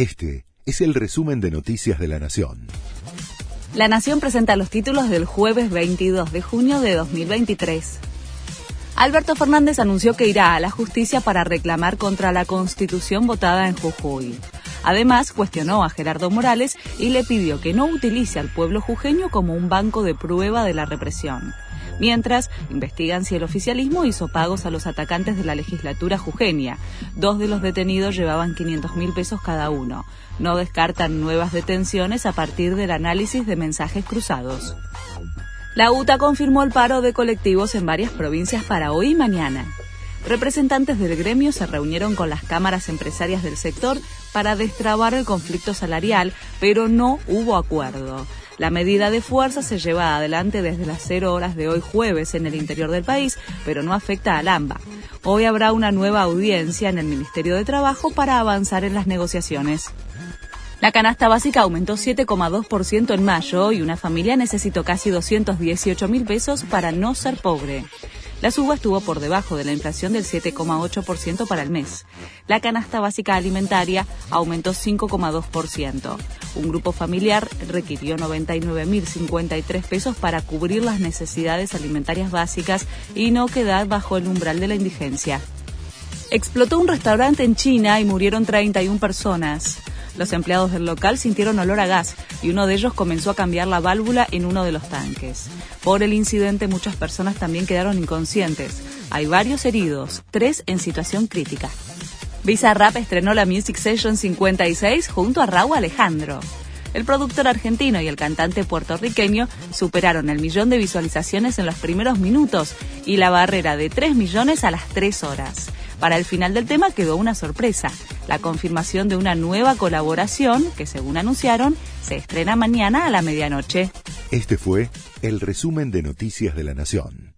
Este es el resumen de Noticias de la Nación. La Nación presenta los títulos del jueves 22 de junio de 2023. Alberto Fernández anunció que irá a la justicia para reclamar contra la constitución votada en Jujuy. Además, cuestionó a Gerardo Morales y le pidió que no utilice al pueblo jujeño como un banco de prueba de la represión. Mientras, investigan si el oficialismo hizo pagos a los atacantes de la legislatura jujeña. Dos de los detenidos llevaban 500 mil pesos cada uno. No descartan nuevas detenciones a partir del análisis de mensajes cruzados. La UTA confirmó el paro de colectivos en varias provincias para hoy y mañana. Representantes del gremio se reunieron con las cámaras empresarias del sector para destrabar el conflicto salarial, pero no hubo acuerdo. La medida de fuerza se lleva adelante desde las 0 horas de hoy jueves en el interior del país, pero no afecta al AMBA. Hoy habrá una nueva audiencia en el Ministerio de Trabajo para avanzar en las negociaciones. La canasta básica aumentó 7,2% en mayo y una familia necesitó casi 218 mil pesos para no ser pobre. La suba estuvo por debajo de la inflación del 7,8% para el mes. La canasta básica alimentaria aumentó 5,2%. Un grupo familiar requirió 99.053 pesos para cubrir las necesidades alimentarias básicas y no quedar bajo el umbral de la indigencia. Explotó un restaurante en China y murieron 31 personas. Los empleados del local sintieron olor a gas y uno de ellos comenzó a cambiar la válvula en uno de los tanques. Por el incidente muchas personas también quedaron inconscientes. Hay varios heridos, tres en situación crítica. Bizarrap estrenó la Music Session 56 junto a Raúl Alejandro. El productor argentino y el cantante puertorriqueño superaron el millón de visualizaciones en los primeros minutos y la barrera de 3 millones a las 3 horas. Para el final del tema quedó una sorpresa, la confirmación de una nueva colaboración que, según anunciaron, se estrena mañana a la medianoche. Este fue el resumen de Noticias de la Nación.